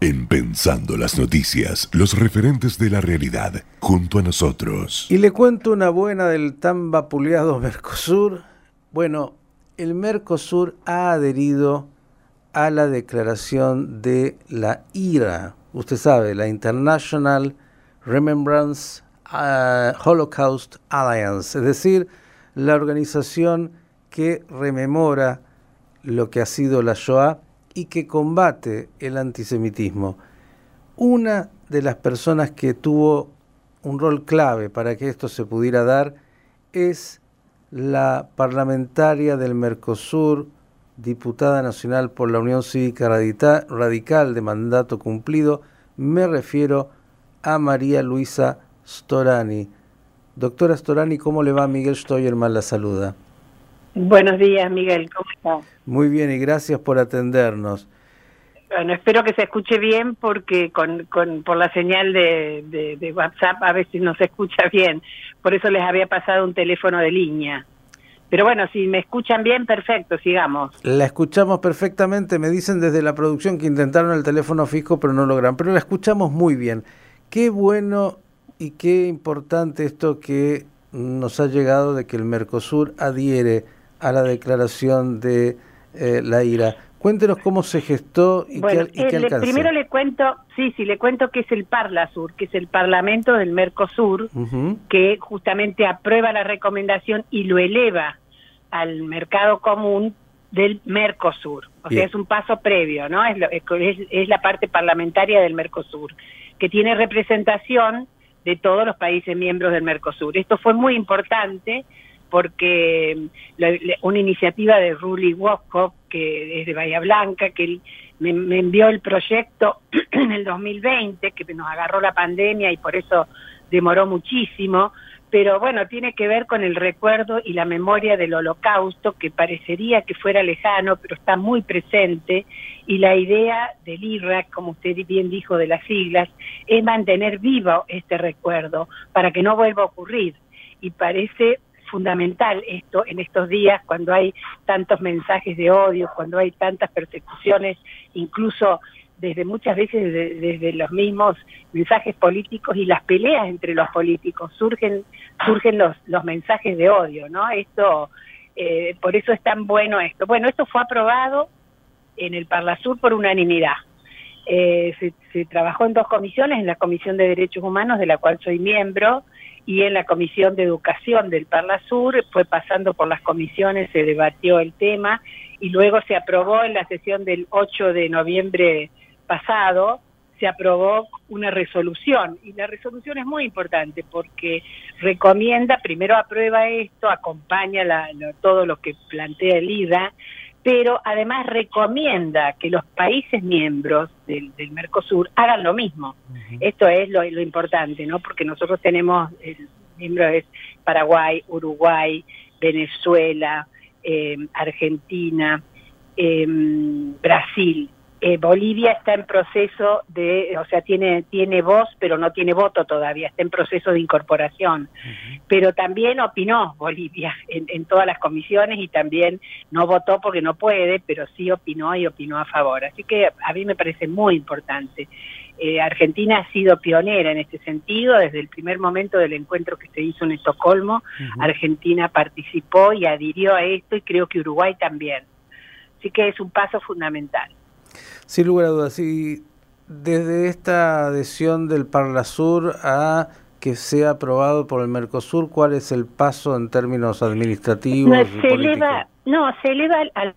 En Pensando las Noticias, los referentes de la realidad, junto a nosotros. Y le cuento una buena del tan vapuleado Mercosur. Bueno, el Mercosur ha adherido a la declaración de la IRA. Usted sabe, la International Remembrance uh, Holocaust Alliance, es decir, la organización que rememora lo que ha sido la Shoah y que combate el antisemitismo. Una de las personas que tuvo un rol clave para que esto se pudiera dar es la parlamentaria del Mercosur, diputada nacional por la Unión Cívica Radical de mandato cumplido, me refiero a María Luisa Storani. Doctora Storani, ¿cómo le va? Miguel Stoyerman la saluda. Buenos días, Miguel, ¿cómo está? Muy bien y gracias por atendernos. Bueno, espero que se escuche bien porque con, con por la señal de, de, WhatsApp a veces no se escucha bien. Por eso les había pasado un teléfono de línea. Pero bueno, si me escuchan bien, perfecto, sigamos. La escuchamos perfectamente. Me dicen desde la producción que intentaron el teléfono fijo, pero no logran. Pero la escuchamos muy bien. Qué bueno y qué importante esto que nos ha llegado de que el Mercosur adhiere a la declaración de eh, la IRA. Cuéntenos cómo se gestó y qué, y eh, Primero le cuento, sí, sí, le cuento que es el Parlasur, que es el Parlamento del Mercosur, que justamente aprueba la recomendación y lo eleva al mercado común del Mercosur. O sea, es un paso previo, ¿no? Es, es, la parte parlamentaria del Mercosur, que tiene representación de todos los países miembros del Mercosur. Esto fue muy importante porque una iniciativa de Ruli Woskop, que es de Bahía Blanca, que me, envió el proyecto en el 2020, que nos agarró la pandemia y por eso demoró muchísimo, pero bueno, tiene que ver con el recuerdo y la memoria del holocausto, que parecería que fuera lejano, pero está muy presente, y la idea del IRA, como usted bien dijo de las siglas, es mantener vivo este recuerdo para que no vuelva a ocurrir. Y parece fundamental esto en estos días cuando hay tantos mensajes de odio, cuando hay tantas persecuciones, incluso desde muchas veces desde los mismos mensajes políticos y las peleas entre los políticos surgen surgen los los mensajes de odio, ¿no? Esto eh, por eso es tan bueno esto. Bueno, esto fue aprobado en el Parlasur por unanimidad. Eh, se trabajó en dos comisiones, en la Comisión de Derechos Humanos, de la cual soy miembro, y en la Comisión de Educación del Parla Sur, fue pasando por las comisiones, se debatió el tema y luego se aprobó en la sesión del 8 de noviembre pasado, se aprobó una resolución. Y la resolución es muy importante porque recomienda, primero aprueba esto, acompaña todo lo que plantea el IDA, pero además recomienda que los países miembros del, Mercosur hagan lo mismo. Esto es lo, importante, ¿no? Porque nosotros tenemos, el miembro es Paraguay, Uruguay, Venezuela, eh, Argentina, eh, Brasil, eh, Bolivia está en proceso de, o sea, tiene, tiene voz, pero no tiene voto todavía, está en proceso de incorporación. Pero también opinó Bolivia en, todas las comisiones y también no votó porque no puede, pero sí opinó y opinó a favor. Así que a mí me parece muy importante. Eh, Argentina ha sido pionera en este sentido, desde el primer momento del encuentro que se hizo en Estocolmo, Argentina participó y adhirió a esto y creo que Uruguay también. Así que es un paso fundamental. Sin lugar a dudas, y desde esta adhesión del Parlasur a que sea aprobado por el Mercosur, ¿cuál es el paso en términos administrativos? No, se eleva, no, se eleva al,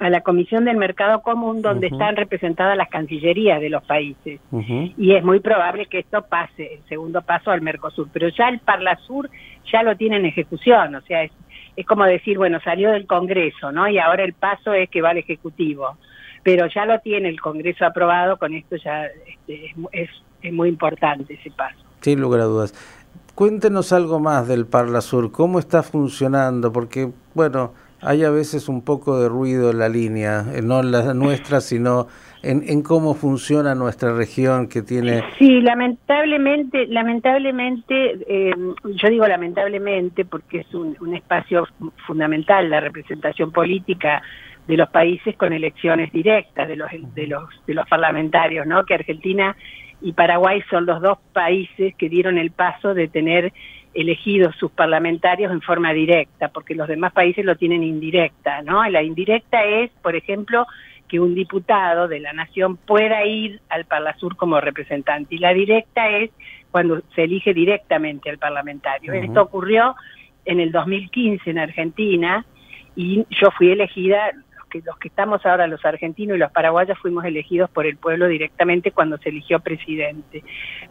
a la Comisión del Mercado Común donde están representadas las cancillerías de los países. Y es muy probable que esto pase, el segundo paso al Mercosur. Pero ya el Parlasur ya lo tiene en ejecución, o sea, es, es como decir, bueno, salió del Congreso, ¿no? Y ahora el paso es que va al Ejecutivo pero ya lo tiene el Congreso aprobado, con esto ya este, es, es, muy importante ese paso. Sin lugar a dudas. Cuéntenos algo más del Parla Sur, cómo está funcionando, porque, bueno, hay a veces un poco de ruido en la línea, eh, no en la nuestra, sino en, en, cómo funciona nuestra región que tiene... Sí, lamentablemente, lamentablemente, eh, yo digo lamentablemente porque es un, un espacio fundamental la representación política de los países con elecciones directas de los de los de los parlamentarios, ¿no? Que Argentina y Paraguay son los dos países que dieron el paso de tener elegidos sus parlamentarios en forma directa, porque los demás países lo tienen indirecta, ¿no? La indirecta es, por ejemplo, que un diputado de la nación pueda ir al Parlasur como representante y la directa es cuando se elige directamente al parlamentario. Esto ocurrió en el 2015 en Argentina y yo fui elegida los que estamos ahora, los argentinos y los paraguayos, fuimos elegidos por el pueblo directamente cuando se eligió presidente.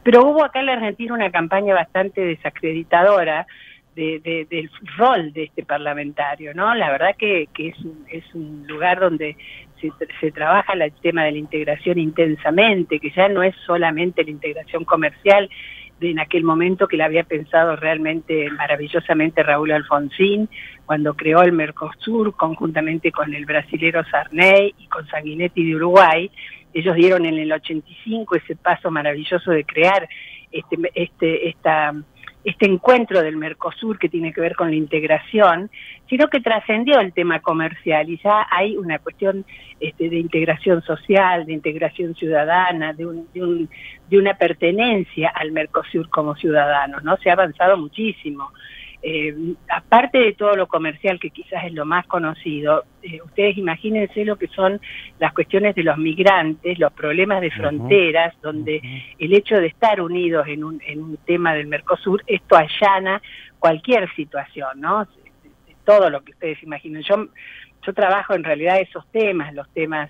Pero hubo acá en la Argentina una campaña bastante desacreditadora de, del rol de este parlamentario, ¿no? La verdad que, es, un, es un lugar donde se, se, trabaja el tema de la integración intensamente, que ya no es solamente la integración comercial, en aquel momento que la había pensado realmente maravillosamente Raúl Alfonsín cuando creó el Mercosur conjuntamente con el brasilero Sarney y con Sanguinetti de Uruguay. Ellos dieron en el 85 ese paso maravilloso de crear este, este, esta este encuentro del Mercosur que tiene que ver con la integración, sino que trascendió el tema comercial y ya hay una cuestión este, de integración social, de integración ciudadana, de, un, de, un, de una pertenencia al Mercosur como ciudadanos, ¿no? Se ha avanzado muchísimo. Eh, aparte de todo lo comercial, que quizás es lo más conocido, eh, ustedes imagínense lo que son las cuestiones de los migrantes, los problemas de fronteras, donde el hecho de estar unidos en un, en un tema del Mercosur, esto allana cualquier situación, ¿no? Todo lo que ustedes imaginen. Yo, yo trabajo en realidad esos temas, los temas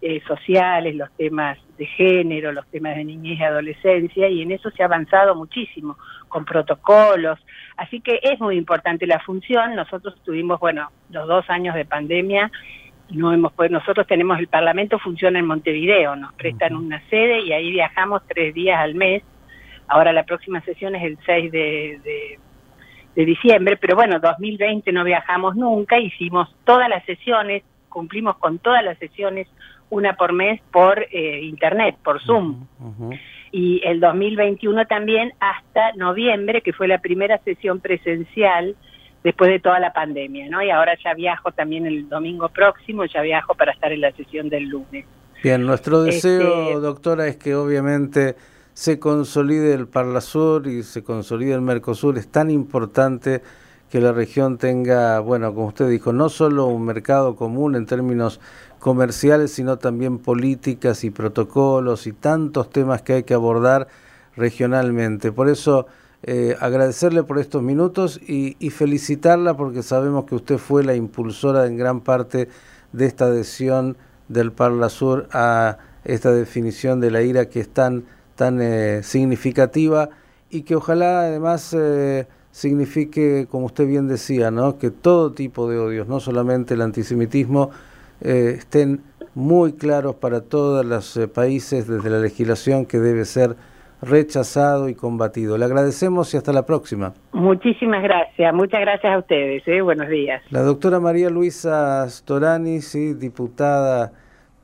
eh, sociales, los temas de género, los temas de niñez y adolescencia, y en eso se ha avanzado muchísimo, con protocolos. Así que es muy importante la función. Nosotros tuvimos, bueno, los dos años de pandemia, no hemos pues nosotros tenemos el Parlamento funciona en Montevideo, nos prestan una sede y ahí viajamos tres días al mes. Ahora la próxima sesión es el 6 de, de, de diciembre, pero bueno, 2020 no viajamos nunca, hicimos todas las sesiones, cumplimos con todas las sesiones una por mes por eh, internet, por Zoom. Y el 2021 también hasta noviembre, que fue la primera sesión presencial después de toda la pandemia, ¿no? Y ahora ya viajo también el domingo próximo, ya viajo para estar en la sesión del lunes. Bien, nuestro deseo, este, doctora, es que obviamente se consolide el Parlasur y se consolide el Mercosur. Es tan importante que la región tenga, bueno, como usted dijo, no solo un mercado común en términos comerciales, sino también políticas y protocolos y tantos temas que hay que abordar regionalmente. Por eso, eh, agradecerle por estos minutos y, felicitarla porque sabemos que usted fue la impulsora en gran parte de esta adhesión del Parla Sur a esta definición de la ira que es tan, tan eh, significativa y que ojalá además eh, signifique, como usted bien decía, ¿no? que todo tipo de odios, no solamente el antisemitismo, eh, estén muy claros para todos los eh, países desde la legislación que debe ser rechazado y combatido. Le agradecemos y hasta la próxima. Muchísimas gracias, muchas gracias a ustedes. ¿eh? Buenos días. La doctora María Luisa Storani, sí, diputada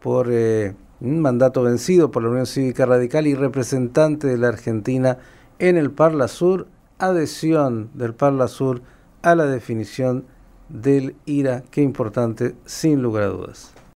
por un mandato vencido por la Unión Cívica Radical y representante de la Argentina en el Parla Sur, adhesión del Parla Sur a la definición del IRA, qué importante, sin lugar a dudas.